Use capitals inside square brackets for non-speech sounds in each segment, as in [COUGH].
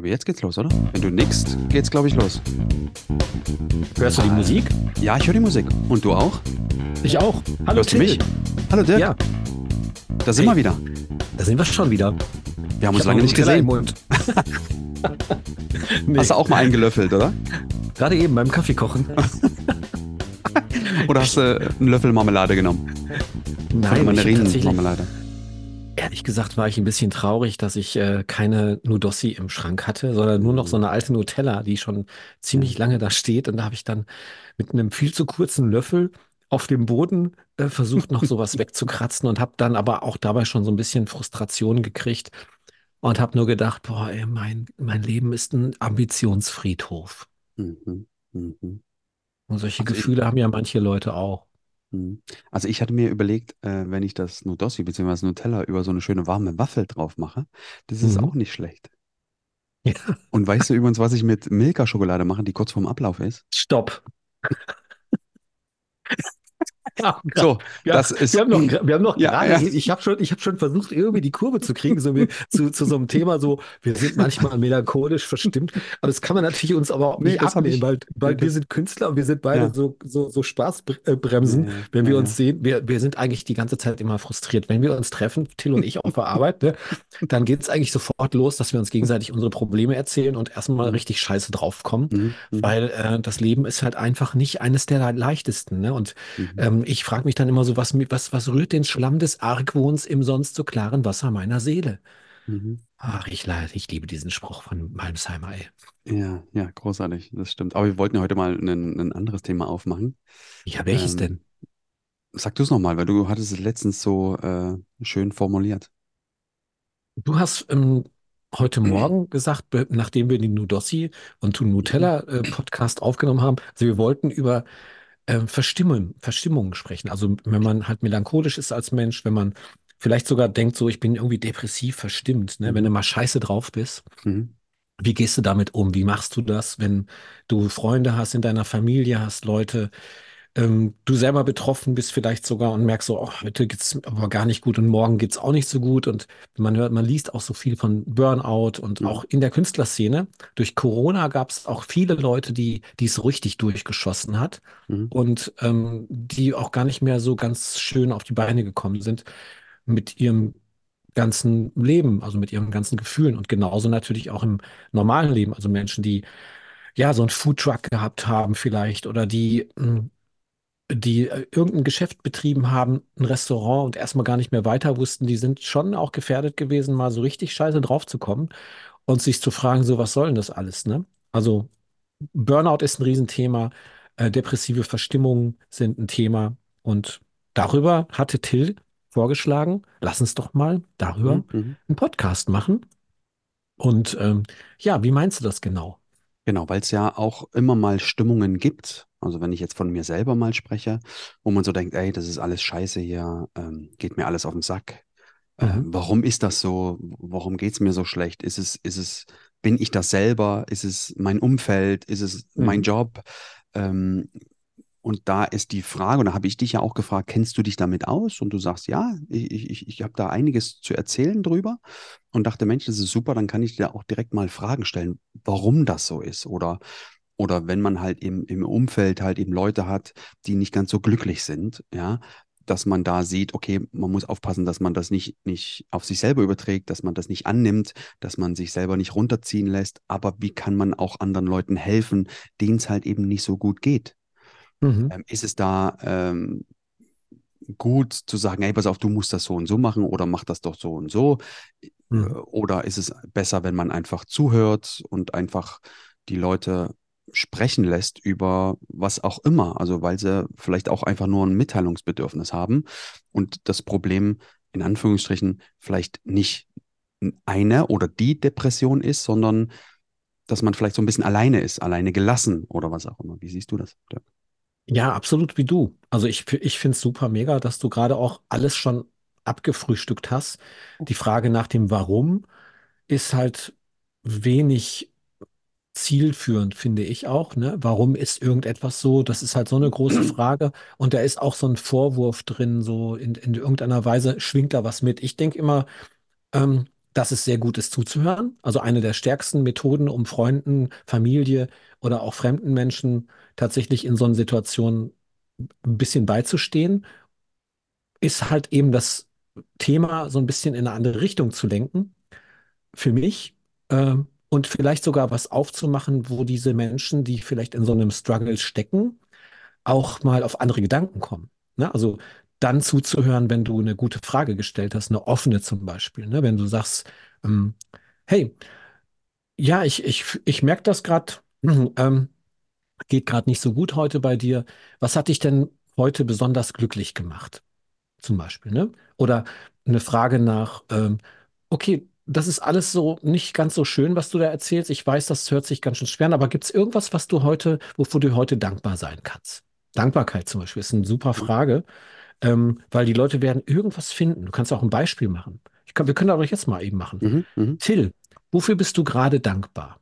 Aber jetzt geht's los, oder? Wenn du nickst, geht's, glaube ich, los. Hörst du die Musik? Ja, ich höre die Musik. Und du auch? Ich auch. Hallo Hörst du mich? Hallo Dirk. Ja, Da sind Hey. wir wieder. da sind wir schon wieder. Wir haben uns Ich hab lange nicht gesehen. [LAUGHS] Nee, Hast du auch mal eingelöffelt, oder? gerade eben beim Kaffee kochen. [LAUGHS] Oder hast du einen Löffel Marmelade genommen? Nein, Mandarinenmarmelade. Ehrlich gesagt war ich ein bisschen traurig, dass ich äh, keine Nudossi im Schrank hatte, sondern nur noch so eine alte Nutella, die schon ziemlich lange da steht. Und da habe ich dann mit einem viel zu kurzen Löffel auf dem Boden äh, versucht, noch sowas [LAUGHS] wegzukratzen und habe dann aber auch dabei schon so ein bisschen Frustration gekriegt und habe nur gedacht, boah, ey, mein, mein Leben ist ein Ambitionsfriedhof. Mhm. Mhm. Und solche Also Gefühle haben ja manche Leute auch. Mhm. Also ich hatte mir überlegt, äh, wenn ich das Nudossi bzw. Nutella über so eine schöne warme Waffel drauf mache, das ist Mhm. auch nicht schlecht. [LAUGHS] Ja. Und weißt du übrigens, was ich mit Milka-Schokolade mache, die kurz vorm Ablauf ist? Stopp. Ja, So, Ja, das ist. wir haben noch, wir haben noch Ja, gerade, ja. ich habe schon, ich habe schon versucht, irgendwie die Kurve zu kriegen, so zu, zu so einem Thema, so, wir sind manchmal melancholisch verstimmt, aber das kann man natürlich uns aber auch Nee, nicht hab abnehmen, weil, weil wir sind Künstler und wir sind beide Ja. so, so, so Spaßbremsen, wenn wir uns sehen, wir, wir sind eigentlich die ganze Zeit immer frustriert. Wenn wir uns treffen, Till und ich auf der Arbeit, ne, dann geht es eigentlich sofort los, dass wir uns gegenseitig unsere Probleme erzählen und erstmal Mhm. richtig scheiße draufkommen. Mhm. Mhm. Weil äh, das Leben ist halt einfach nicht eines der leichtesten. Ne? Und Mhm. ähm, ich frage mich dann immer so, was, was, was rührt den Schlamm des Argwohns im sonst so klaren Wasser meiner Seele? Mhm. Ach, ich, ich liebe diesen Spruch von Malmsheimer, ey. Ja, ja, großartig, das stimmt. Aber wir wollten ja heute mal ein, ein anderes Thema aufmachen. Ja, welches Ähm, denn? Sag du es nochmal, weil du hattest es letztens so äh, schön formuliert. Du hast ähm, heute Morgen gesagt, nachdem wir den Nudossi und Nutella äh, Podcast aufgenommen haben, also wir wollten über ähm, Verstimmung, Verstimmungen sprechen. Also wenn man halt melancholisch ist als Mensch, wenn man vielleicht sogar denkt, so ich bin irgendwie depressiv verstimmt, ne? Wenn Mhm. du mal scheiße drauf bist. Mhm. Wie gehst du damit um? Wie machst du das, wenn du Freunde hast in deiner Familie, hast Leute, ähm, du selber betroffen bist vielleicht sogar und merkst so, oh, heute geht's aber gar nicht gut und morgen geht's auch nicht so gut und man hört, man liest auch so viel von Burnout und Mhm. auch in der Künstlerszene. Durch Corona gab es auch viele Leute, die die es richtig durchgeschossen hat Mhm. und ähm, die auch gar nicht mehr so ganz schön auf die Beine gekommen sind mit ihrem ganzen Leben, also mit ihren ganzen Gefühlen und genauso natürlich auch im normalen Leben, also Menschen, die ja so einen Foodtruck gehabt haben vielleicht oder die mh, die äh, irgendein Geschäft betrieben haben, ein Restaurant und erstmal gar nicht mehr weiter wussten, die sind schon auch gefährdet gewesen, mal so richtig scheiße draufzukommen und sich zu fragen, so was soll denn das alles, ne? Also Burnout ist ein Riesenthema, äh, depressive Verstimmungen sind ein Thema und darüber hatte Till vorgeschlagen, lass uns doch mal darüber Mhm. Mhm. einen Podcast machen. Und ähm, ja, wie meinst du das genau? Genau, weil es ja auch immer mal Stimmungen gibt. Also wenn ich jetzt von mir selber mal spreche, wo man so denkt, ey, das ist alles scheiße hier, ähm, geht mir alles auf den Sack. Äh, Mhm. warum ist das so? Warum geht es mir so schlecht? Ist es, ist es, bin ich das selber? Ist es mein Umfeld? Ist es mein Mhm. Job? Ähm, und da ist die Frage, und da habe ich dich ja auch gefragt, kennst du dich damit aus? Und du sagst, ja, ich, ich, ich habe da einiges zu erzählen drüber und dachte, Mensch, das ist super, dann kann ich dir auch direkt mal Fragen stellen, warum das so ist. Oder, oder wenn man halt im, im Umfeld halt eben Leute hat, die nicht ganz so glücklich sind, ja, dass man da sieht, okay, man muss aufpassen, dass man das nicht, nicht auf sich selber überträgt, dass man das nicht annimmt, dass man sich selber nicht runterziehen lässt. Aber wie kann man auch anderen Leuten helfen, denen es halt eben nicht so gut geht? Mhm. Ähm, ist es da ähm, gut zu sagen, hey, pass auf, du musst das so und so machen oder mach das doch so und so? Äh, Mhm. Oder ist es besser, wenn man einfach zuhört und einfach die Leute sprechen lässt über was auch immer? Also weil sie vielleicht auch einfach nur ein Mitteilungsbedürfnis haben und das Problem in Anführungsstrichen vielleicht nicht eine oder die Depression ist, sondern dass man vielleicht so ein bisschen alleine ist, alleine gelassen oder was auch immer. Wie siehst du das? Dirk? Ja, absolut wie du. Also ich, ich finde es super mega, dass du gerade auch alles schon abgefrühstückt hast. Die Frage nach dem Warum ist halt wenig zielführend, finde ich auch. Ne? Warum ist irgendetwas so? Das ist halt so eine große [CLEARS THROAT] Frage. Und da ist auch so ein Vorwurf drin, so in, in irgendeiner Weise schwingt da was mit. Ich denke immer, ähm, dass es sehr gut ist zuzuhören. Also eine der stärksten Methoden, um Freunden, Familie oder auch fremden Menschen tatsächlich in so einer Situation ein bisschen beizustehen, ist halt eben das Thema so ein bisschen in eine andere Richtung zu lenken. Für mich. Äh, und vielleicht sogar was aufzumachen, wo diese Menschen, die vielleicht in so einem Struggle stecken, auch mal auf andere Gedanken kommen. Ne? Also dann zuzuhören, wenn du eine gute Frage gestellt hast, eine offene zum Beispiel. Ne? Wenn du sagst, ähm, hey, ja, ich, ich, ich merke das gerade, ähm, geht gerade nicht so gut heute bei dir. Was hat dich denn heute besonders glücklich gemacht? Zum Beispiel, ne? Oder eine Frage nach, ähm, okay, das ist alles so nicht ganz so schön, was du da erzählst. Ich weiß, das hört sich ganz schön schwer an, aber gibt es irgendwas, was du heute, wofür du heute dankbar sein kannst? Dankbarkeit zum Beispiel ist eine super Frage, ähm, weil die Leute werden irgendwas finden. Du kannst auch ein Beispiel machen. Kann, wir können aber jetzt mal eben machen. Mhm, mhm. Till, wofür bist du gerade dankbar?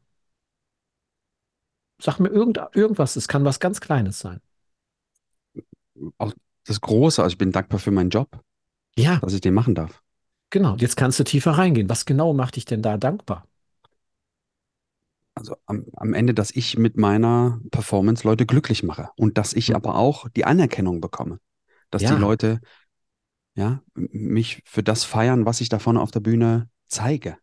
Sag mir irgend, irgendwas, es kann was ganz Kleines sein. Auch das Große, also ich bin dankbar für meinen Job, Ja, dass ich den machen darf. genau. Jetzt kannst du tiefer reingehen. Was genau macht dich denn da dankbar? Also am, am Ende, dass ich mit meiner Performance Leute glücklich mache und dass ich Hm. aber auch die Anerkennung bekomme, dass die Ja, Leute ja mich für das feiern, was ich da vorne auf der Bühne zeige.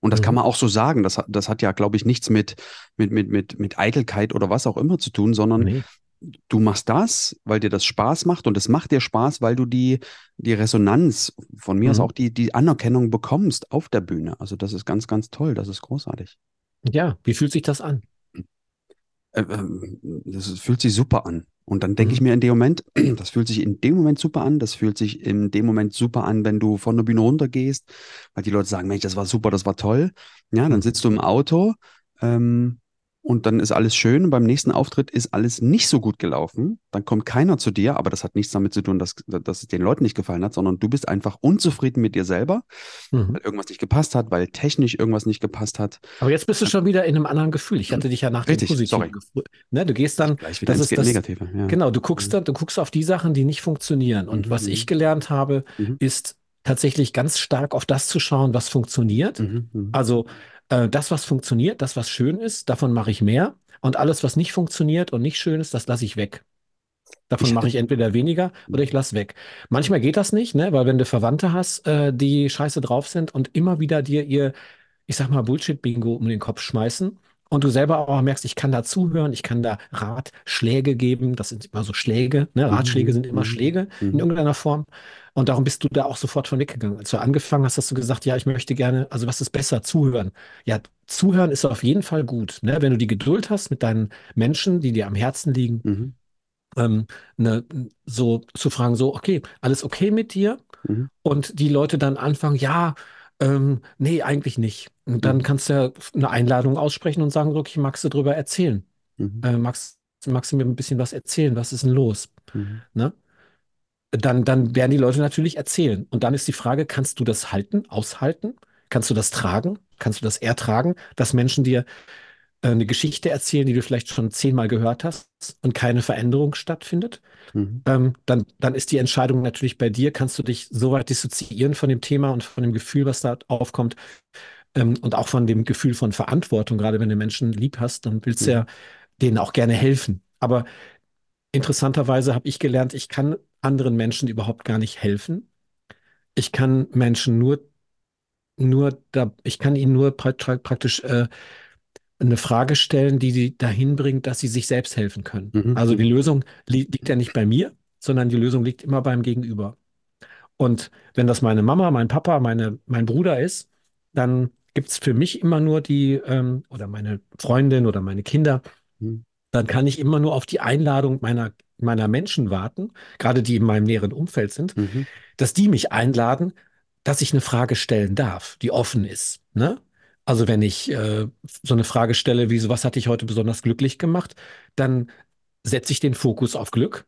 Und das kann mhm. man auch so sagen. Das hat, das hat ja, glaube ich, nichts mit, mit, mit, mit, mit Eitelkeit oder was auch immer zu tun, sondern Nee, du machst das, weil dir das Spaß macht und es macht dir Spaß, weil du die, die Resonanz, von mir aus mhm. auch die, die Anerkennung bekommst auf der Bühne. Also das ist ganz, ganz toll. Das ist großartig. Ja, wie fühlt sich das an? Äh, ähm, Das fühlt sich super an. Und dann denke ich Mhm. mir in dem Moment, [CLEARS THROAT] das fühlt sich in dem Moment super an, das fühlt sich in dem Moment super an, wenn du von der Bühne runtergehst, weil die Leute sagen, Mensch, das war super, das war toll. Ja, dann Mhm. sitzt du im Auto, ähm, und dann ist alles schön. Und beim nächsten Auftritt ist alles nicht so gut gelaufen. Dann kommt keiner zu dir, aber das hat nichts damit zu tun, dass, dass es den Leuten nicht gefallen hat, sondern du bist einfach unzufrieden mit dir selber, Mhm. weil irgendwas nicht gepasst hat, weil technisch irgendwas nicht gepasst hat. Aber jetzt bist du schon wieder in einem anderen Gefühl. Ich hatte dich ja nach dem Richtig, positiven sorry. Ne, du gehst dann, Gleich wieder das ist das, Negative. Ja. genau, du guckst Mhm. dann, du guckst auf die Sachen, die nicht funktionieren. Und Mhm, was ich gelernt habe, Mhm. ist tatsächlich ganz stark auf das zu schauen, was funktioniert. Mhm, mhm. Also äh, das, was funktioniert, das, was schön ist, davon mache ich mehr. Und alles, was nicht funktioniert und nicht schön ist, das lasse ich weg. Davon mache ich entweder weniger oder ich lasse weg. Manchmal geht das nicht, ne? Weil wenn du Verwandte hast, äh, die scheiße drauf sind und immer wieder dir ihr, ich sag mal, Bullshit-Bingo um den Kopf schmeißen und du selber auch merkst, ich kann da zuhören, ich kann da Ratschläge geben, das sind immer so Schläge, ne? Ratschläge Mhm, sind immer mhm, Schläge in mhm, irgendeiner Form. Und darum bist du da auch sofort von weggegangen. Als du angefangen hast, hast du gesagt, ja, ich möchte gerne, also was ist besser? Zuhören. Ja, zuhören ist auf jeden Fall gut, ne? Wenn du die Geduld hast mit deinen Menschen, die dir am Herzen liegen, mhm, ähm, ne, so zu fragen, so, okay, alles okay mit dir? mhm, Und die Leute dann anfangen, ja, ähm, nee, eigentlich nicht. Und dann mhm, kannst du ja eine Einladung aussprechen und sagen, okay, magst du drüber erzählen? mhm, Äh, magst, magst du mir ein bisschen was erzählen? Was ist denn los? mhm, Ne? Dann, dann werden die Leute natürlich erzählen. Und dann ist die Frage, kannst du das halten, aushalten? Kannst du das tragen? Kannst du das ertragen, dass Menschen dir äh, eine Geschichte erzählen, die du vielleicht schon zehnmal gehört hast und keine Veränderung stattfindet? Mhm, ähm, dann, dann ist die Entscheidung natürlich bei dir. Kannst du dich so weit dissoziieren von dem Thema und von dem Gefühl, was da aufkommt, ähm, und auch von dem Gefühl von Verantwortung, gerade wenn du Menschen lieb hast, dann willst du mhm, ja denen auch gerne helfen. Aber interessanterweise habe ich gelernt, ich kann anderen Menschen überhaupt gar nicht helfen. Ich kann Menschen nur, nur da, ich kann ihnen nur pra pra- praktisch äh, eine Frage stellen, die sie dahin bringt, dass sie sich selbst helfen können. mhm, Also die Lösung li liegt ja nicht bei mir, sondern die Lösung liegt immer beim Gegenüber. Und wenn das meine Mama, mein Papa, meine, mein Bruder ist, dann gibt es für mich immer nur die, ähm, oder meine Freundin oder meine Kinder, mhm, dann kann ich immer nur auf die Einladung meiner, meiner Menschen warten, gerade die in meinem näheren Umfeld sind, mhm, dass die mich einladen, dass ich eine Frage stellen darf, die offen ist. Ne? Also wenn ich äh, so eine Frage stelle, wie so, was hat dich heute besonders glücklich gemacht, dann setze ich den Fokus auf Glück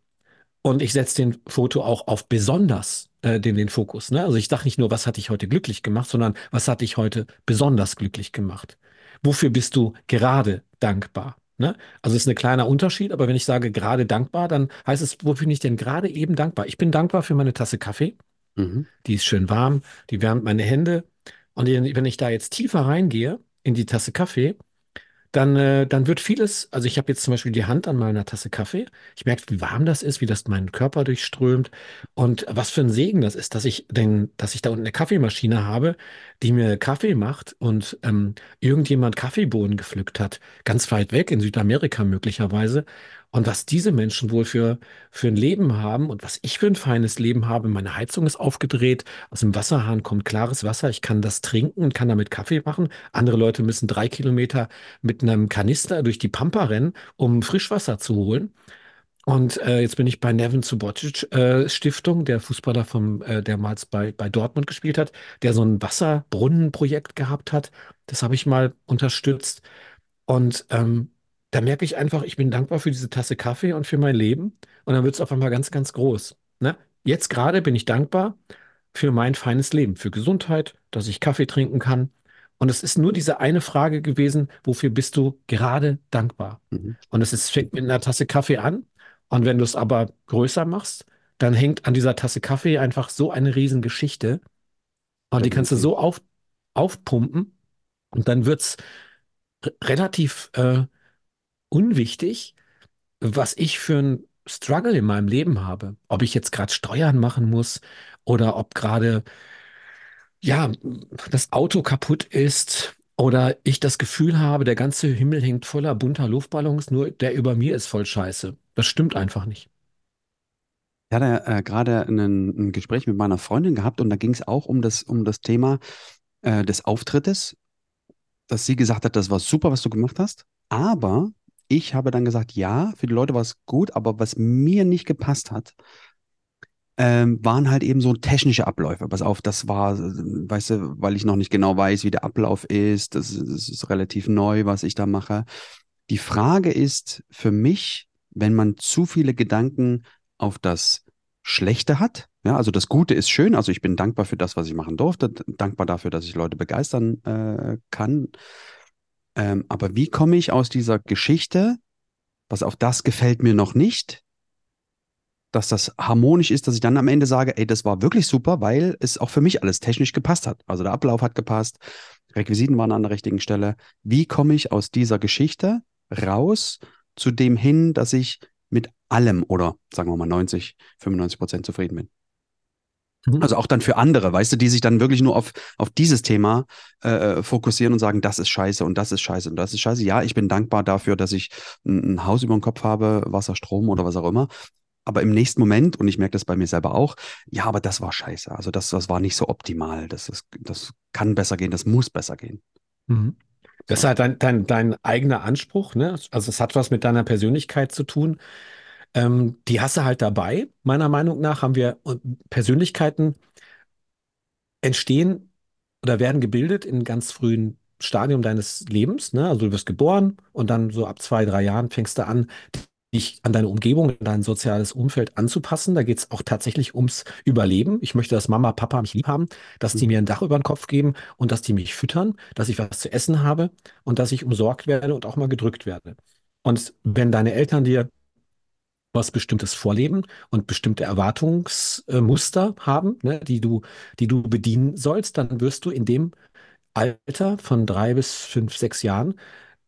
und ich setze den Foto auch auf besonders äh, den, den Fokus. Ne? Also ich sage nicht nur, was hat dich heute glücklich gemacht, sondern was hat dich heute besonders glücklich gemacht? Wofür bist du gerade dankbar? Ne? Also es ist ein kleiner Unterschied, aber wenn ich sage gerade dankbar, dann heißt es, wofür bin ich denn gerade eben dankbar? Ich bin dankbar für meine Tasse Kaffee. mhm, Die ist schön warm, die wärmt meine Hände. Und wenn ich da jetzt tiefer reingehe in die Tasse Kaffee, dann, äh, dann wird vieles, also ich habe jetzt zum Beispiel die Hand an meiner Tasse Kaffee. Ich merke, wie warm das ist, wie das meinen Körper durchströmt und was für ein Segen das ist, dass ich den, dass ich da unten eine Kaffeemaschine habe, die mir Kaffee macht und ähm, irgendjemand Kaffeebohnen gepflückt hat, ganz weit weg in Südamerika möglicherweise. Und was diese Menschen wohl für, für ein Leben haben und was ich für ein feines Leben habe. Meine Heizung ist aufgedreht, aus dem Wasserhahn kommt klares Wasser. Ich kann das trinken und kann damit Kaffee machen. Andere Leute müssen drei Kilometer mit einem Kanister durch die Pampa rennen, um Frischwasser zu holen. Und äh, jetzt bin ich bei Nevin Subotic äh, Stiftung, der Fußballer vom, äh, der mal bei, bei Dortmund gespielt hat, der so ein Wasserbrunnenprojekt gehabt hat. Das habe ich mal unterstützt. Und ähm, da merke ich einfach, ich bin dankbar für diese Tasse Kaffee und für mein Leben. Und dann wird es auf einmal ganz, ganz groß. Ne? Jetzt gerade bin ich dankbar für mein feines Leben, für Gesundheit, dass ich Kaffee trinken kann. Und es ist nur diese eine Frage gewesen, wofür bist du gerade dankbar? Mhm. Und es ist, fängt mit einer Tasse Kaffee an. Und wenn du es aber größer machst, dann hängt an dieser Tasse Kaffee einfach so eine Riesengeschichte. Und die kannst du so auf, aufpumpen. Und dann wird es relativ äh, unwichtig, was ich für ein Struggle in meinem Leben habe. Ob ich jetzt gerade Steuern machen muss oder ob gerade, ja, das Auto kaputt ist oder ich das Gefühl habe, der ganze Himmel hängt voller bunter Luftballons, nur der über mir ist voll scheiße. Das stimmt einfach nicht. Ich hatte äh, gerade einen- ein Gespräch mit meiner Freundin gehabt und da ging es auch um das, um das Thema äh, des Auftrittes, dass sie gesagt hat, das war super, was du gemacht hast. Aber ich habe dann gesagt, ja, für die Leute war es gut, aber was mir nicht gepasst hat, ähm, waren halt eben so technische Abläufe. Pass auf, das war, weißt du, weil ich noch nicht genau weiß, wie der Ablauf ist. Das, das ist relativ neu, was ich da mache. Die Frage ist für mich, wenn man zu viele Gedanken auf das Schlechte hat, ja, also das Gute ist schön, also ich bin dankbar für das, was ich machen durfte, dankbar dafür, dass ich Leute begeistern äh, kann. Ähm, aber wie komme ich aus dieser Geschichte, was auf das gefällt mir noch nicht, dass das harmonisch ist, dass ich dann am Ende sage, ey, das war wirklich super, weil es auch für mich alles technisch gepasst hat. Also der Ablauf hat gepasst, Requisiten waren an der richtigen Stelle. Wie komme ich aus dieser Geschichte raus zu dem hin, dass ich mit allem oder sagen wir mal 90, 95 Prozent zufrieden bin? Mhm. Also auch dann für andere, weißt du, die sich dann wirklich nur auf, auf dieses Thema äh, fokussieren und sagen, das ist scheiße und das ist scheiße und das ist scheiße. Ja, ich bin dankbar dafür, dass ich ein, ein Haus über dem Kopf habe, Wasser, Strom oder was auch immer. Aber im nächsten Moment, und ich merke das bei mir selber auch, ja, aber das war scheiße. Also das, das war nicht so optimal. Das, ist, das kann besser gehen, das muss besser gehen. Mhm. Das ist halt dein, dein, dein eigener Anspruch, ne? Also es hat was mit deiner Persönlichkeit zu tun. Ähm, die hast du halt dabei. Meiner Meinung nach haben wir Persönlichkeiten entstehen oder werden gebildet in ganz frühen Stadium deines Lebens. Ne? Also du wirst geboren und dann so ab zwei, drei Jahren fängst du an, dich an deine Umgebung, an dein soziales Umfeld anzupassen. Da geht es auch tatsächlich ums Überleben. Ich möchte, dass Mama, Papa mich lieb haben, dass die Mhm. mir ein Dach über den Kopf geben und dass die mich füttern, dass ich was zu essen habe und dass ich umsorgt werde und auch mal gedrückt werde. Und wenn deine Eltern dir was Bestimmtes vorleben und bestimmte Erwartungsmuster haben, ne, die du, die du bedienen sollst, dann wirst du in dem Alter von drei bis fünf, sechs Jahren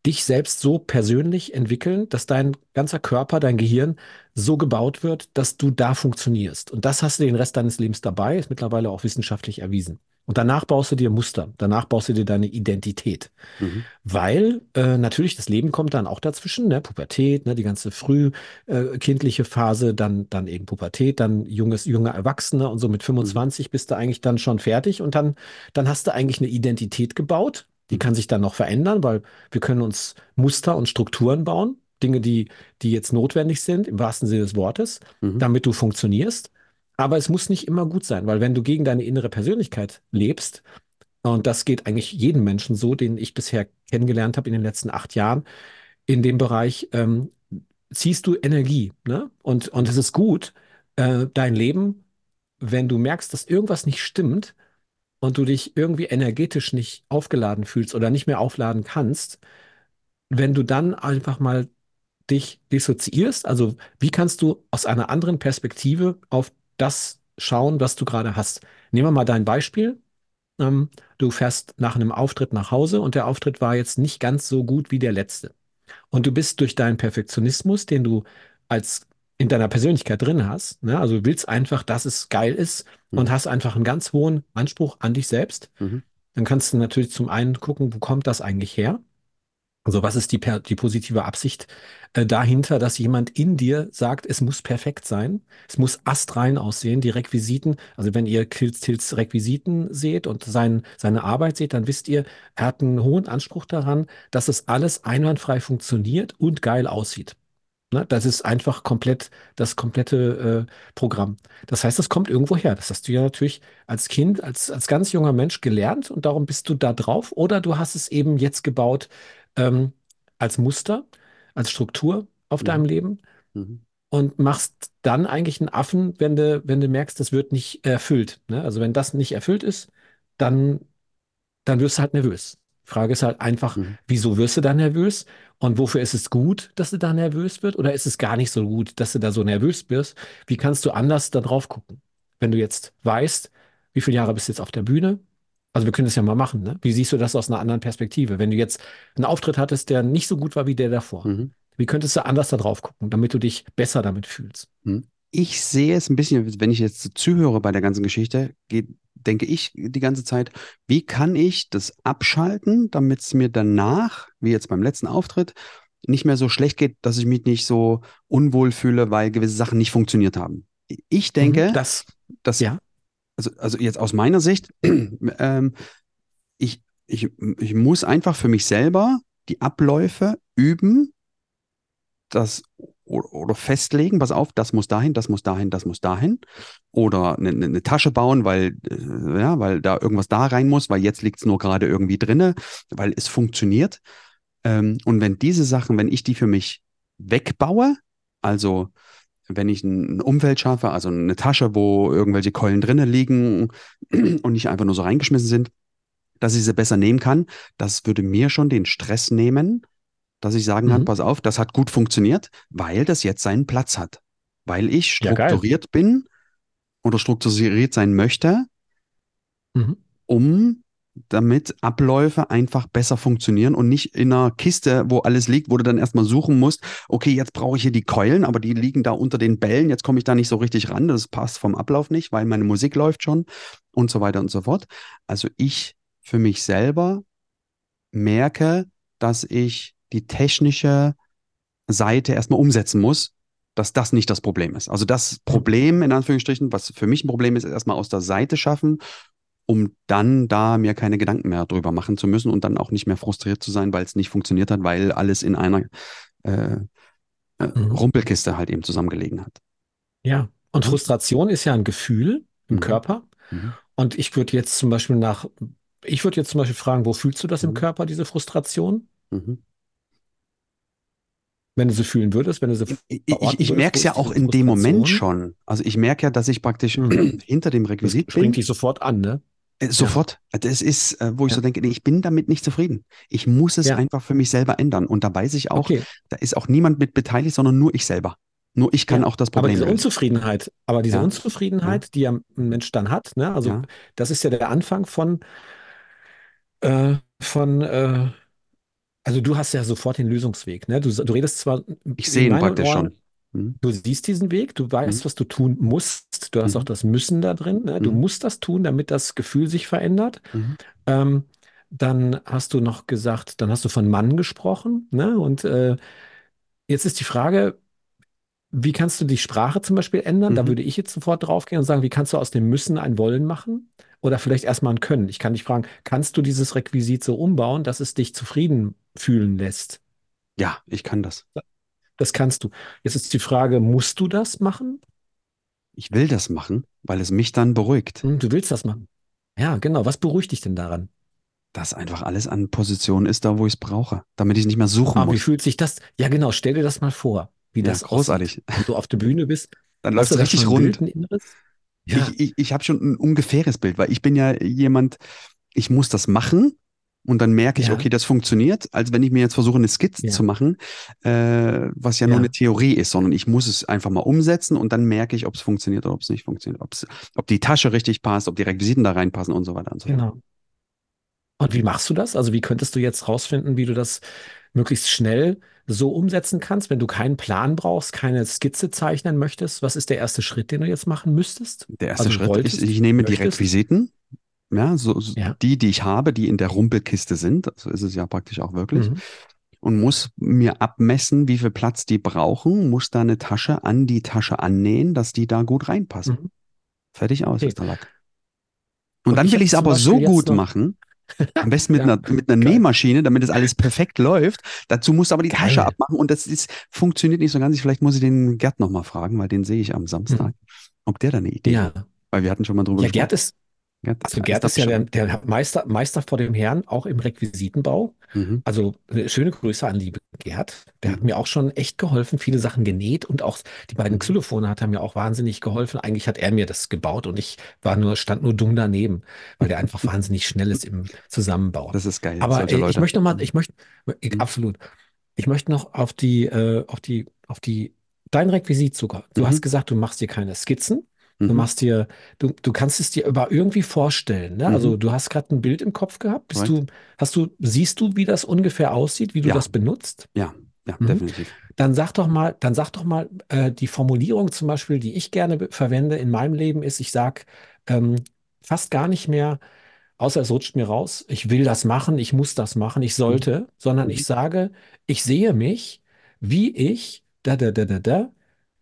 dich selbst so persönlich entwickeln, dass dein ganzer Körper, dein Gehirn so gebaut wird, dass du da funktionierst. Und das hast du den Rest deines Lebens dabei, ist mittlerweile auch wissenschaftlich erwiesen. Und danach baust du dir Muster, danach baust du dir deine Identität. Mhm. Weil äh, natürlich das Leben kommt dann auch dazwischen, ne? Pubertät, ne? Die ganze früh äh, kindliche Phase, dann, dann eben Pubertät, dann junges, junge Erwachsene und so mit Mhm. 25 bist du eigentlich dann schon fertig und dann, dann hast du eigentlich eine Identität gebaut. Die Mhm. kann sich dann noch verändern, weil wir können uns Muster und Strukturen bauen, Dinge, die, die jetzt notwendig sind, im wahrsten Sinne des Wortes, Mhm. damit du funktionierst. Aber es muss nicht immer gut sein, weil wenn du gegen deine innere Persönlichkeit lebst, und das geht eigentlich jedem Menschen so, den ich bisher kennengelernt habe in den letzten acht Jahren in dem Bereich, ähm, ziehst du Energie, ne? Und, und es ist gut, äh, dein Leben, wenn du merkst, dass irgendwas nicht stimmt und du dich irgendwie energetisch nicht aufgeladen fühlst oder nicht mehr aufladen kannst, wenn du dann einfach mal dich dissoziierst, also wie kannst du aus einer anderen Perspektive auf das schauen, was du gerade hast? Nehmen wir mal dein Beispiel. ähm, du fährst nach einem Auftritt nach Hause und der Auftritt war jetzt nicht ganz so gut wie der letzte. Und du bist durch deinen Perfektionismus, den du als in deiner Persönlichkeit drin hast, ne? Also du willst einfach, dass es geil ist und Mhm. hast einfach einen ganz hohen Anspruch an dich selbst. Mhm. Dann kannst du natürlich zum einen gucken, wo kommt das eigentlich her? Also was ist die, die positive Absicht äh, dahinter, dass jemand in dir sagt, es muss perfekt sein, es muss astrein aussehen, die Requisiten, also wenn ihr Kills Tills Requisiten seht und sein, seine Arbeit seht, dann wisst ihr, er hat einen hohen Anspruch daran, dass es alles einwandfrei funktioniert und geil aussieht. Ne? Das ist einfach komplett das komplette äh, Programm. Das heißt, das kommt irgendwo her. Das hast du ja natürlich als Kind, als, als ganz junger Mensch gelernt und darum bist du da drauf. Oder du hast es eben jetzt gebaut ähm, als Muster, als Struktur auf deinem Mhm. Leben Mhm. und machst dann eigentlich einen Affen, wenn du, wenn du merkst, das wird nicht erfüllt. Ne? Also wenn das nicht erfüllt ist, dann dann wirst du halt nervös. Die Frage ist halt einfach, Mhm. wieso wirst du da nervös? Und wofür ist es gut, dass du da nervös wirst? Oder ist es gar nicht so gut, dass du da so nervös wirst? Wie kannst du anders da drauf gucken? Wenn du jetzt weißt, wie viele Jahre bist du jetzt auf der Bühne? Also wir können das ja mal machen, ne? Wie siehst du das aus einer anderen Perspektive? Wenn du jetzt einen Auftritt hattest, der nicht so gut war wie der davor, Mhm. wie könntest du anders da drauf gucken, damit du dich besser damit fühlst? Mhm. Ich sehe es ein bisschen, wenn ich jetzt zuhöre bei der ganzen Geschichte, geht, denke ich die ganze Zeit, wie kann ich das abschalten, damit es mir danach, wie jetzt beim letzten Auftritt, nicht mehr so schlecht geht, dass ich mich nicht so unwohl fühle, weil gewisse Sachen nicht funktioniert haben. Ich Mhm, denke, das, dass, ja. Also, also jetzt aus meiner Sicht, [CLEARS THROAT] ähm, ich, ich, ich muss einfach für mich selber die Abläufe üben, das oder, festlegen, pass auf, das muss dahin, das muss dahin, das muss dahin. Oder eine, eine, eine Tasche bauen, weil, äh, ja, weil da irgendwas da rein muss, weil jetzt liegt es nur gerade irgendwie drinne, weil es funktioniert. Ähm, und wenn diese Sachen, wenn ich die für mich wegbaue, also wenn ich ein, Umfeld schaffe, also eine Tasche, wo irgendwelche Keulen drinnen liegen und nicht einfach nur so reingeschmissen sind, dass ich sie besser nehmen kann, das würde mir schon den Stress nehmen, dass ich sagen kann, Mhm. pass auf, das hat gut funktioniert, weil das jetzt seinen Platz hat. Weil ich Ja, strukturiert bin oder strukturiert sein möchte, Mhm. um damit Abläufe einfach besser funktionieren und nicht in einer Kiste, wo alles liegt, wo du dann erstmal suchen musst, okay, jetzt brauche ich hier die Keulen, aber die liegen da unter den Bällen, jetzt komme ich da nicht so richtig ran, das passt vom Ablauf nicht, weil meine Musik läuft schon und so weiter und so fort. Also ich für mich selber merke, dass ich die technische Seite erstmal umsetzen muss, dass das nicht das Problem ist. Also das Problem, in Anführungsstrichen, was für mich ein Problem ist, ist erstmal aus der Seite schaffen, um dann da mir keine Gedanken mehr drüber machen zu müssen und dann auch nicht mehr frustriert zu sein, weil es nicht funktioniert hat, weil alles in einer äh, äh, Mhm. Rumpelkiste halt eben zusammengelegen hat. Ja, und. Frustration ist ja ein Gefühl im Mhm. Körper. Mhm. Und ich würde jetzt zum Beispiel nach, ich würde jetzt zum Beispiel fragen, wo fühlst du das im Mhm. Körper, diese Frustration? Mhm. Wenn du sie fühlen würdest, wenn du sie Ich, ich, ich merke es ja auch in dem Moment schon. Also ich merke ja, dass ich praktisch Mhm. [CLEARS THROAT] hinter dem Das Requisit springt bin. dich sofort an, ne? Äh, Sofort. Das ist, äh, wo ich Ja. so denke, nee, ich bin damit nicht zufrieden. Ich muss es Ja, einfach für mich selber ändern. Und da weiß ich auch, okay. da ist auch niemand mit beteiligt, sondern nur ich selber. Nur ich kann Ja. auch das Aber Problem diese lösen. Unzufriedenheit, aber diese Unzufriedenheit, die ja ein Mensch dann hat, ne? Also das ist ja der Anfang von, äh, von, äh, also du hast ja sofort den Lösungsweg, ne? Du, du redest zwar Ich sehe ihn praktisch Ohren schon. Mhm. Du siehst diesen Weg, du weißt, Mhm. was du tun musst. Du hast auch Mhm. das Müssen da drin. Ne? Du Mhm. musst das tun, damit das Gefühl sich verändert. Mhm. Ähm, dann hast du noch gesagt, dann hast du von Mann gesprochen. Ne? Und äh, jetzt ist die Frage, wie kannst du die Sprache zum Beispiel ändern? Da Mhm. würde ich jetzt sofort draufgehen und sagen, wie kannst du aus dem Müssen ein Wollen machen? Oder vielleicht erstmal ein Können. Ich kann dich fragen, kannst du dieses Requisit so umbauen, dass es dich zufrieden fühlen lässt? Ja, ich kann das. Das kannst du. Jetzt ist die Frage, musst du das machen? Ich will das machen, weil es mich dann beruhigt, Hm, Du willst das machen. Ja, genau. Was beruhigt dich denn daran? dass einfach alles an Position ist, da wo ich es brauche, damit ich es nicht mehr suchen Ah, wie muss. fühlt sich das? Ja, genau. Stell dir das mal vor, wie Ja, das aussieht, großartig. wenn du auf der Bühne bist. Dann läuft du es richtig rund. Ja, Ich, ich, ich habe schon ein ungefähres Bild, weil ich bin ja jemand, ich muss das machen und dann merke ich, ja, okay, das funktioniert, als wenn ich mir jetzt versuche, eine Skizze zu ja, machen, äh, was ja nur eine ja. Theorie ist, sondern ich muss es einfach mal umsetzen und dann merke ich, ob es funktioniert oder ob es nicht funktioniert, ob's, ob die Tasche richtig passt, ob die Requisiten da reinpassen und so weiter und so fort. Genau. Und wie machst du das? Also wie könntest du jetzt rausfinden, wie du das möglichst schnell so umsetzen kannst, wenn du keinen Plan brauchst, keine Skizze zeichnen möchtest? Was ist der erste Schritt, den du jetzt machen müsstest? Der erste Also Schritt ist, wolltest, ich nehme die möchtest? Requisiten, ja, so, Ja. die, die ich habe, die in der Rumpelkiste sind, so ist es ja praktisch auch wirklich, Mhm. und muss mir abmessen, wie viel Platz die brauchen, muss da eine Tasche an die Tasche annähen, dass die da gut reinpassen. Mhm. Fertig aus Okay. ist der Lack. Und Und dann will ich es aber so gut machen, [LAUGHS] am besten mit ja, einer, mit einer geil, Nähmaschine, damit es alles perfekt läuft. Dazu musst du aber die Tasche geil. abmachen und das ist, funktioniert nicht so ganz. Vielleicht muss ich den Gerd nochmal fragen, weil den sehe ich am. Samstag, ob der da eine Idee hat. Ja. Weil wir hatten schon mal drüber Ja, gesprochen. Gerd ist, Gerd also Gerd ist ja der, der Meister, Meister vor dem Herrn, auch im Requisitenbau. Mhm. Also äh, schöne Grüße an liebe Gerd. Der hat Mhm. mir auch schon echt geholfen, viele Sachen genäht und auch die beiden Mhm. Xylophone hat er mir auch wahnsinnig geholfen. Eigentlich hat er mir das gebaut und ich war nur, stand nur dumm daneben, weil der einfach [LAUGHS] wahnsinnig schnell ist im Zusammenbauen. Das ist geil, Aber äh, ich möchte noch mal, ich möchte, ich, Mhm. absolut. Ich möchte noch auf die, äh, auf die, auf die, dein Requisit sogar. Du hast Mhm. gesagt, du machst dir keine Skizzen. Du Mhm. machst dir, du, du kannst es dir aber irgendwie vorstellen, ne? Also Mhm. du hast gerade ein Bild im Kopf gehabt. Bist du, hast du, siehst du, wie das ungefähr aussieht, wie du Ja, das benutzt? ja, ja, Mhm. definitiv. Dann sag doch mal, dann sag doch mal, äh, die Formulierung zum Beispiel, die ich gerne verwende in meinem Leben, ist, ich sag ähm, fast gar nicht mehr, außer es rutscht mir raus, ich will das machen, ich muss das machen, ich Mhm. sollte, sondern Mhm. ich sage, ich sehe mich, wie ich da da da da da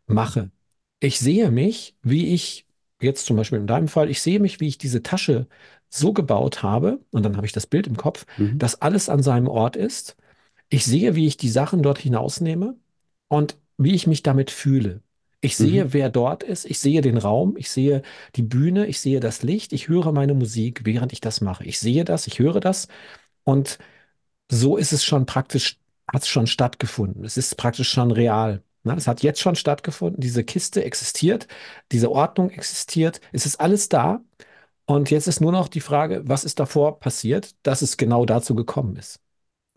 mache. Ich sehe mich, wie ich, jetzt zum Beispiel in deinem Fall, ich sehe mich, wie ich diese Tasche so gebaut habe, und dann habe ich das Bild im Kopf, Mhm. dass alles an seinem Ort ist. Ich sehe, wie ich die Sachen dort hinausnehme und wie ich mich damit fühle. Ich Mhm. sehe, wer dort ist. Ich sehe den Raum. Ich sehe die Bühne. Ich sehe das Licht. Ich höre meine Musik, während ich das mache. Ich sehe das. Ich höre das. Und so ist es schon praktisch, hat es schon stattgefunden. Es ist praktisch schon real. Ne? Es hat jetzt schon stattgefunden. Diese Kiste existiert. Diese Ordnung existiert. Es ist alles da. Und jetzt ist nur noch die Frage, was ist davor passiert, dass es genau dazu gekommen ist.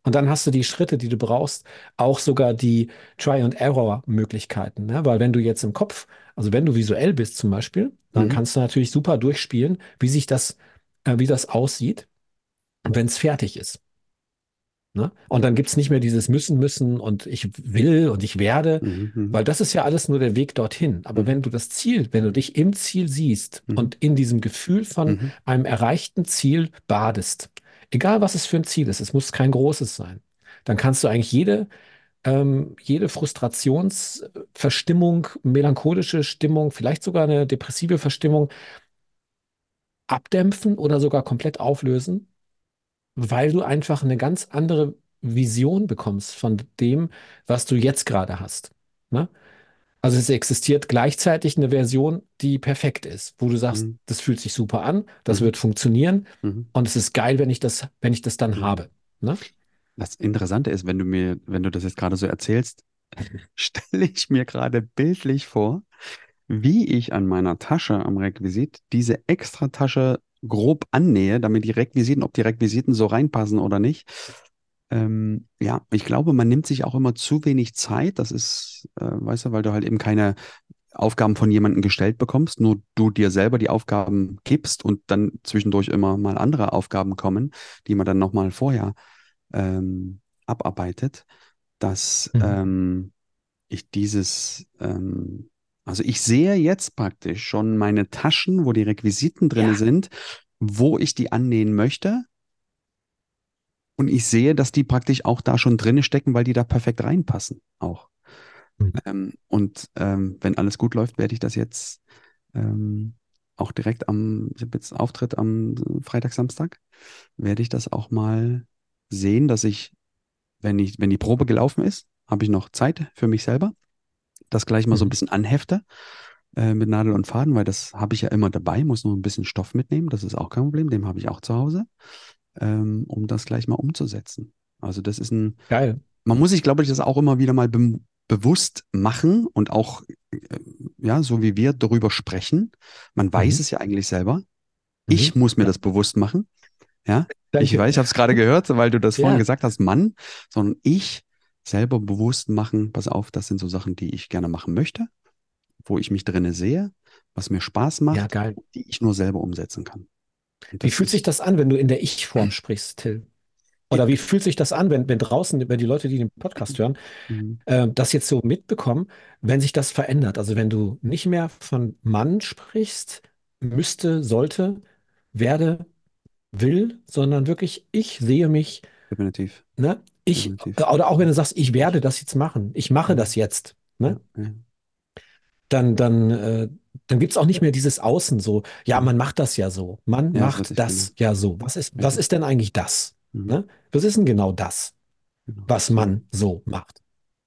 Und dann hast du die Schritte, die du brauchst, auch sogar die Try-and-Error-Möglichkeiten. Ne? Weil wenn du jetzt im Kopf, also wenn du visuell bist zum Beispiel, dann Mhm. kannst du natürlich super durchspielen, wie sich das, äh, wie das aussieht, wenn es fertig ist. Ne? Und dann gibt es nicht mehr dieses müssen, müssen und ich will und ich werde, Mhm. Mhm. weil das ist ja alles nur der Weg dorthin. Aber Mhm. wenn du das Ziel, wenn du dich im Ziel siehst Mhm. und in diesem Gefühl von Mhm. einem erreichten Ziel badest, egal was es für ein Ziel ist, es muss kein großes sein, dann kannst du eigentlich jede, ähm, jede Frustrationsverstimmung, melancholische Stimmung, vielleicht sogar eine depressive Verstimmung abdämpfen oder sogar komplett auflösen, weil du einfach eine ganz andere Vision bekommst von dem, was du jetzt gerade hast. Ne? Also es existiert gleichzeitig eine Version, die perfekt ist, wo du sagst, Mhm. das fühlt sich super an, das Mhm. wird funktionieren Mhm. und es ist geil, wenn ich das, wenn ich das dann Mhm. habe. Ne? Das Interessante ist, wenn du mir, wenn du das jetzt gerade so erzählst, [LAUGHS] stelle ich mir gerade bildlich vor, wie ich an meiner Tasche am Requisit diese extra Tasche grob annähe, damit die Requisiten, ob die Requisiten so reinpassen oder nicht. Ähm, ja, ich glaube, man nimmt sich auch immer zu wenig Zeit. Das ist, äh, weißt du, weil du halt eben keine Aufgaben von jemandem gestellt bekommst, nur du dir selber die Aufgaben gibst und dann zwischendurch immer mal andere Aufgaben kommen, die man dann nochmal vorher ähm, abarbeitet, dass Mhm. ähm, ich dieses, ähm, also ich sehe jetzt praktisch schon meine Taschen, wo die Requisiten drin Ja. sind, wo ich die annähen möchte. Und ich sehe, dass die praktisch auch da schon drin stecken, weil die da perfekt reinpassen auch. Mhm. Ähm, und ähm, wenn alles gut läuft, werde ich das jetzt ähm, auch direkt am, ich habe jetzt Auftritt am Freitag, Samstag, werde ich das auch mal sehen, dass ich, wenn ich, wenn die Probe gelaufen ist, habe ich noch Zeit für mich selber, das gleich mal so ein Mhm. bisschen anhefte äh, mit Nadel und Faden, weil das habe ich ja immer dabei, muss nur ein bisschen Stoff mitnehmen, das ist auch kein Problem, den habe ich auch zu Hause, ähm, um das gleich mal umzusetzen. Also das ist ein, Geil. man muss sich, glaube ich, das auch immer wieder mal be bewusst machen und auch, äh, ja, so wie wir darüber sprechen. Man weiß Mhm. es ja eigentlich selber. Ich Mhm. muss mir Ja. das bewusst machen. Ja, ich Danke. weiß, ich habe es gerade gehört, weil du das vorhin Ja. gesagt hast, Mann, sondern ich selber bewusst machen, pass auf, das sind so Sachen, die ich gerne machen möchte, wo ich mich drinne sehe, was mir Spaß Ja, macht, geil. die ich nur selber umsetzen kann. Wie fühlt sich das an, wenn du in der Ich-Form sprichst, Till? Oder wie fühlt sich das an, wenn, wenn draußen, wenn die Leute, die den Podcast hören, Mhm. äh, das jetzt so mitbekommen, wenn sich das verändert? Also wenn du nicht mehr von Mann sprichst, müsste, sollte, werde, will, sondern wirklich, ich sehe mich, definitiv, ne? Ich, definitiv. oder auch wenn du sagst, ich werde das jetzt machen, ich mache das jetzt, ne? ja. Dann, dann, äh, dann gibt es auch nicht mehr dieses Außen so, ja, man macht das ja so, man Ja, macht richtig, genau. das ja so. Was ist, was ist denn eigentlich das? Mhm. Ne? Was ist denn genau das, Genau. was man so macht?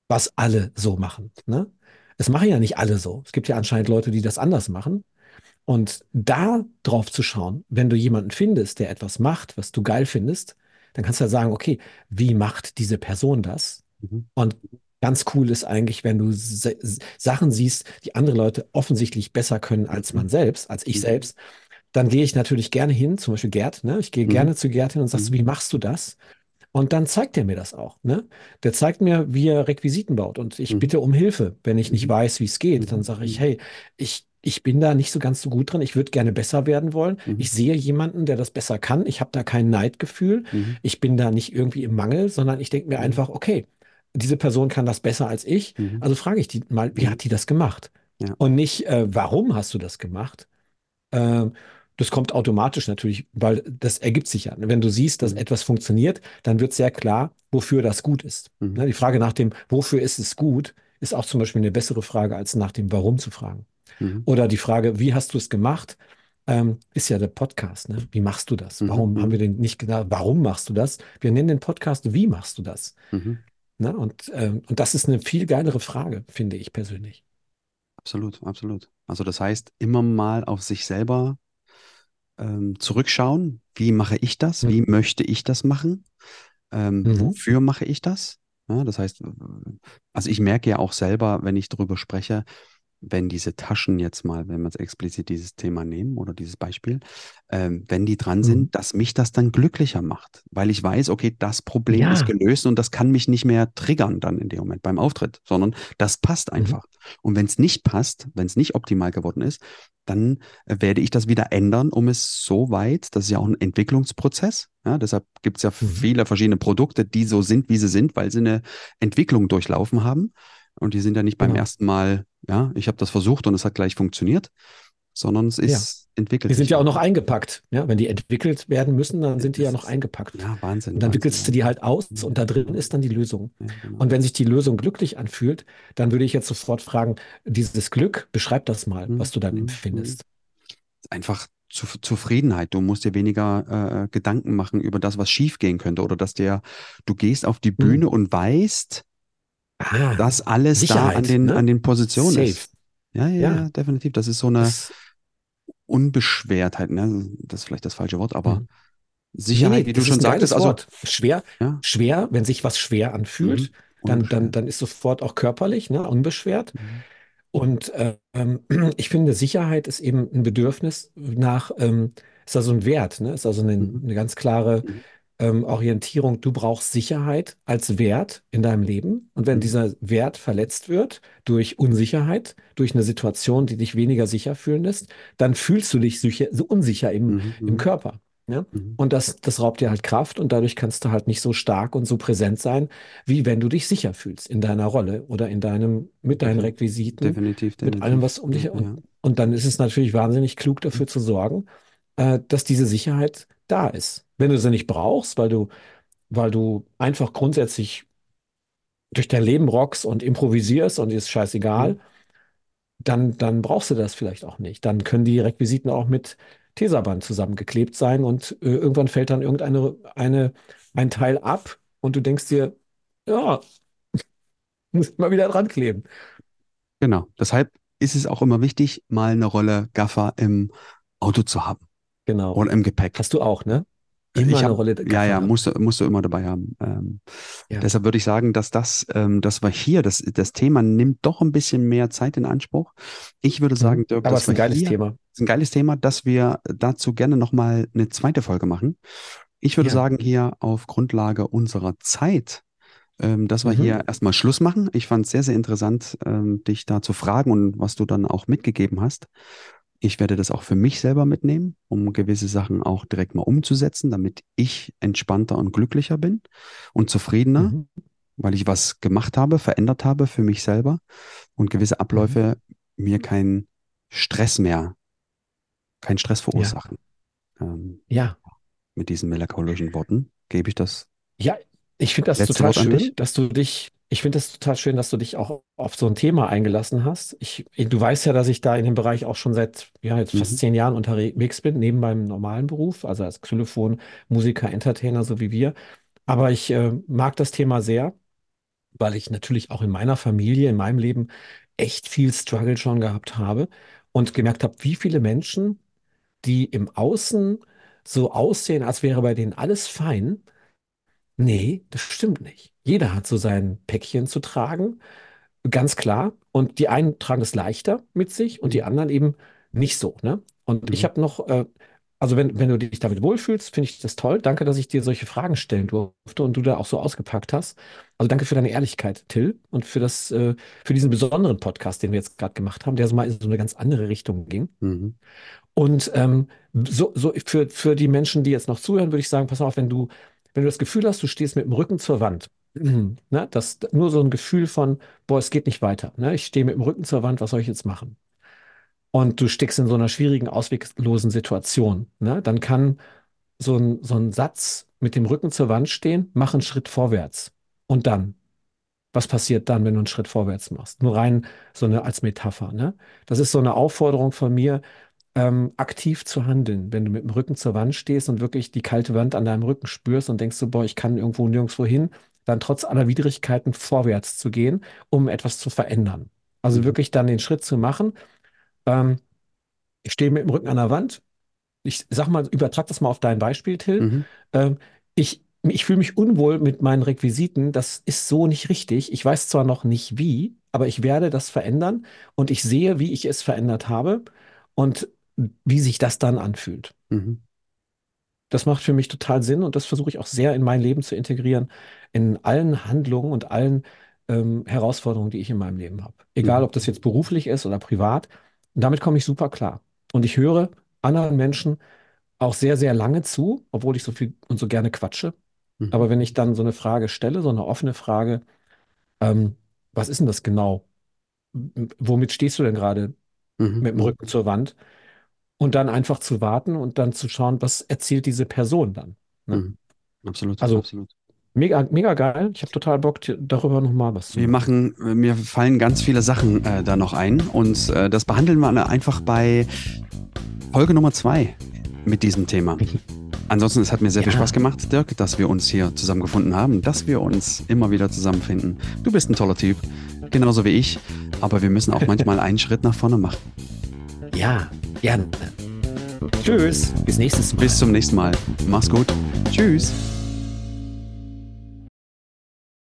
Was alle so machen? Ne? Es machen ja nicht alle so. Es gibt ja anscheinend Leute, die das anders machen. Und da drauf zu schauen, wenn du jemanden findest, der etwas macht, was du geil findest, dann kannst du ja sagen, okay, wie macht diese Person das? Mhm. Und ganz cool ist eigentlich, wenn du Sachen siehst, die andere Leute offensichtlich besser können als man selbst, als ich Mhm. selbst, dann gehe ich natürlich gerne hin, zum Beispiel Gerd, ne? Ich gehe Mhm. gerne zu Gerd hin und sagst, Mhm. wie machst du das? Und dann zeigt er mir das auch, ne? Der zeigt mir, wie er Requisiten baut. Und ich Mhm. bitte um Hilfe. Wenn ich nicht Mhm. weiß, wie es geht, dann sage ich, Mhm. hey, ich, ich bin da nicht so ganz so gut drin. Ich würde gerne besser werden wollen. Mhm. Ich sehe jemanden, der das besser kann. Ich habe da kein Neidgefühl. Mhm. Ich bin da nicht irgendwie im Mangel, sondern ich denke mir einfach, okay, diese Person kann das besser als ich. Mhm. Also frage ich die mal, wie hat die das gemacht? Ja. Und nicht, äh, warum hast du das gemacht? Ähm, das kommt automatisch natürlich, weil das ergibt sich ja. Wenn du siehst, dass Mhm. etwas funktioniert, dann wird sehr klar, wofür das gut ist. Mhm. Ne, Die Frage nach dem, wofür ist es gut, ist auch zum Beispiel eine bessere Frage, als nach dem Warum zu fragen. Mhm. Oder die Frage, wie hast du es gemacht, ähm, ist ja der Podcast. Ne? Wie machst du das? Mhm. Warum haben Mhm. wir den nicht gesagt, warum machst du das? Wir nennen den Podcast, wie machst du das? Mhm. Ne? Und, ähm, und das ist eine viel geilere Frage, finde ich persönlich. Absolut, absolut. Also das heißt, immer mal auf sich selber ähm, zurückschauen. Wie mache ich das? Mhm. Wie möchte ich das machen? Ähm, Mhm. wofür mache ich das? Ja, das heißt, also ich merke ja auch selber, wenn ich darüber spreche, wenn diese Taschen jetzt mal, wenn wir jetzt explizit dieses Thema nehmen oder dieses Beispiel, ähm, wenn die dran Mhm. sind, dass mich das dann glücklicher macht, weil ich weiß, okay, das Problem ist Ja. gelöst und das kann mich nicht mehr triggern dann in dem Moment beim Auftritt, sondern das passt Mhm. einfach. Und wenn es nicht passt, wenn es nicht optimal geworden ist, dann äh, werde ich das wieder ändern, um es so weit, das ist ja auch ein Entwicklungsprozess, ja, deshalb gibt es ja Mhm. viele verschiedene Produkte, die so sind, wie sie sind, weil sie eine Entwicklung durchlaufen haben. Und die sind ja nicht beim Genau. ersten Mal, ja, ich habe das versucht und es hat gleich funktioniert, sondern es ist entwickelt Die sind ja auch ja. noch eingepackt. Ja? Wenn die entwickelt werden müssen, dann sind die ja noch eingepackt. Ja, Wahnsinn. Und dann Wahnsinn, wickelst du die halt aus Ja, und da drin ist dann die Lösung. Ja, genau. Und wenn sich die Lösung glücklich anfühlt, dann würde ich jetzt sofort fragen, dieses Glück, beschreib das mal, Mhm, was du dann mhm, empfindest. einfach zu, Zufriedenheit. Du musst dir weniger äh, Gedanken machen über das, was schiefgehen könnte oder dass der, du gehst auf die Bühne und weißt, Ah, dass alles da Sicherheit, an den, ne? an den Positionen safe. ist. Ja, ja, Ja. definitiv. Das ist so eine Das, Unbeschwertheit, ne? Das ist vielleicht das falsche Wort, aber Mhm. Sicherheit, nee, wie du das schon sagtest, also. Schwer, ja, schwer, wenn sich was schwer anfühlt, mhm, dann, dann, dann ist sofort auch körperlich, ne, unbeschwert. Mhm. Und ähm, [CLEARS THROAT] ich finde, Sicherheit ist eben ein Bedürfnis nach, ähm, ist also ein Wert, ne? Ist also eine, Mhm. eine ganz klare Mhm. Ähm, Orientierung. Du brauchst Sicherheit als Wert in deinem Leben. Und wenn Mhm. dieser Wert verletzt wird durch Unsicherheit, durch eine Situation, die dich weniger sicher fühlen lässt, dann fühlst du dich sicher, so unsicher im, Mhm. im Mhm. Körper. Ja? Mhm. Und das, das raubt dir halt Kraft und dadurch kannst du halt nicht so stark und so präsent sein, wie wenn du dich sicher fühlst in deiner Rolle oder in deinem, mit deinen Requisiten, Definitiv, mit allem, definitiv. was um dich Ja, und, und dann ist es natürlich wahnsinnig klug, dafür zu sorgen, äh, dass diese Sicherheit da ist. Wenn du sie nicht brauchst, weil du, weil du einfach grundsätzlich durch dein Leben rockst und improvisierst und ist scheißegal, Mhm. dann, dann brauchst du das vielleicht auch nicht. Dann können die Requisiten auch mit Tesaband zusammengeklebt sein und äh, irgendwann fällt dann irgendeine eine, ein Teil ab und du denkst dir, ja, [LAUGHS] muss mal wieder dran kleben. Genau. Deshalb ist es auch immer wichtig, mal eine Rolle Gaffer im Auto zu haben Genau. oder im Gepäck. Hast du auch, ne? Immer ich eine hab, Rolle ja, ja, haben. musst, du- musst du immer dabei haben. Ähm, Ja. Deshalb würde ich sagen, dass das, ähm, das war hier, das, das Thema nimmt doch ein bisschen mehr Zeit in Anspruch. Ich würde sagen, Dirk, Aber das ist ein geiles hier, Thema. ist ein geiles Thema, dass wir dazu gerne nochmal eine zweite Folge machen. Ich würde Ja. sagen, hier auf Grundlage unserer Zeit, ähm, dass wir Mhm. hier erstmal Schluss machen. Ich fand es sehr, sehr interessant, ähm, dich da zu fragen und was du dann auch mitgegeben hast. Ich werde das auch für mich selber mitnehmen, um gewisse Sachen auch direkt mal umzusetzen, damit ich entspannter und glücklicher bin und zufriedener, Mhm. weil ich was gemacht habe, verändert habe für mich selber und gewisse Mhm. Abläufe mir keinen Stress mehr, keinen Stress Ja, verursachen. Ähm, ja, mit diesen melancholischen Worten gebe ich das ja. Ich finde das letzte total schön, dass du dich, ich finde das total schön, dass du dich auch auf so ein Thema eingelassen hast. Ich, du weißt ja, dass ich da in dem Bereich auch schon seit, ja, jetzt fast Mhm. zehn Jahren unterwegs bin, neben meinem normalen Beruf, also als Xylophon, Musiker, Entertainer, so wie wir. Aber ich äh, mag das Thema sehr, weil ich natürlich auch in meiner Familie, in meinem Leben echt viel Struggle schon gehabt habe und gemerkt habe, wie viele Menschen, die im Außen so aussehen, als wäre bei denen alles fein, Nee, das stimmt nicht. Jeder hat so sein Päckchen zu tragen, ganz klar. Und die einen tragen es leichter mit sich und die Mhm. anderen eben nicht so, ne? Und ich Mhm. habe noch, äh, also wenn, wenn du dich damit wohlfühlst, finde ich das toll. Danke, dass ich dir solche Fragen stellen durfte und du da auch so ausgepackt hast. Also danke für deine Ehrlichkeit, Till, und für das, äh, für diesen besonderen Podcast, den wir jetzt gerade gemacht haben, der so mal in so eine ganz andere Richtung ging. Mhm. Und ähm, so, so für, für die Menschen, die jetzt noch zuhören, würde ich sagen, pass auf, wenn du, wenn du das Gefühl hast, du stehst mit dem Rücken zur Wand, [CLEARS THROAT] ne, das nur so ein Gefühl von, boah, es geht nicht weiter, ne, ich stehe mit dem Rücken zur Wand, was soll ich jetzt machen? Und du steckst in so einer schwierigen, ausweglosen Situation, ne, dann kann so ein, so ein Satz mit dem Rücken zur Wand stehen, mach einen Schritt vorwärts. Und dann, was passiert dann, wenn du einen Schritt vorwärts machst? Nur rein so eine als Metapher, ne? Das ist so eine Aufforderung von mir, ähm, aktiv zu handeln, wenn du mit dem Rücken zur Wand stehst und wirklich die kalte Wand an deinem Rücken spürst und denkst so, boah, ich kann irgendwo nirgendwo hin, dann trotz aller Widrigkeiten vorwärts zu gehen, um etwas zu verändern. Also Mhm. wirklich dann den Schritt zu machen. Ähm, ich stehe mit dem Rücken an der Wand. Ich sag mal, übertrag das mal auf dein Beispiel, Till. Mhm. Ähm, ich ich fühle mich unwohl mit meinen Requisiten. Das ist so nicht richtig. Ich weiß zwar noch nicht wie, aber ich werde das verändern und ich sehe, wie ich es verändert habe und wie sich das dann anfühlt. Mhm. Das macht für mich total Sinn und das versuche ich auch sehr in mein Leben zu integrieren, in allen Handlungen und allen ähm, Herausforderungen, die ich in meinem Leben habe. Egal, Mhm. ob das jetzt beruflich ist oder privat. Und damit komme ich super klar. Und ich höre anderen Menschen auch sehr, sehr lange zu, obwohl ich so viel und so gerne quatsche. Mhm. Aber wenn ich dann so eine Frage stelle, so eine offene Frage, ähm, was ist denn das genau? Womit stehst du denn gerade Mhm. mit dem Mhm. Rücken zur Wand? Und dann einfach zu warten und dann zu schauen, was erzählt diese Person dann? Ne? Mhm. Absolut, Also absolut. Mega, mega geil. Ich habe total Bock, darüber nochmal was zu Wir machen. machen, mir fallen ganz viele Sachen äh, da noch ein und äh, das behandeln wir einfach bei Folge Nummer zwei mit diesem Thema. [LAUGHS] Ansonsten, es hat mir sehr viel Ja. Spaß gemacht, Dirk, dass wir uns hier zusammengefunden haben, dass wir uns immer wieder zusammenfinden. Du bist ein toller Typ, genauso wie ich, aber wir müssen auch [LAUGHS] manchmal einen Schritt nach vorne machen. Ja, gerne. Tschüss, bis nächstes Mal. Bis zum nächsten Mal. Mach's gut. Tschüss.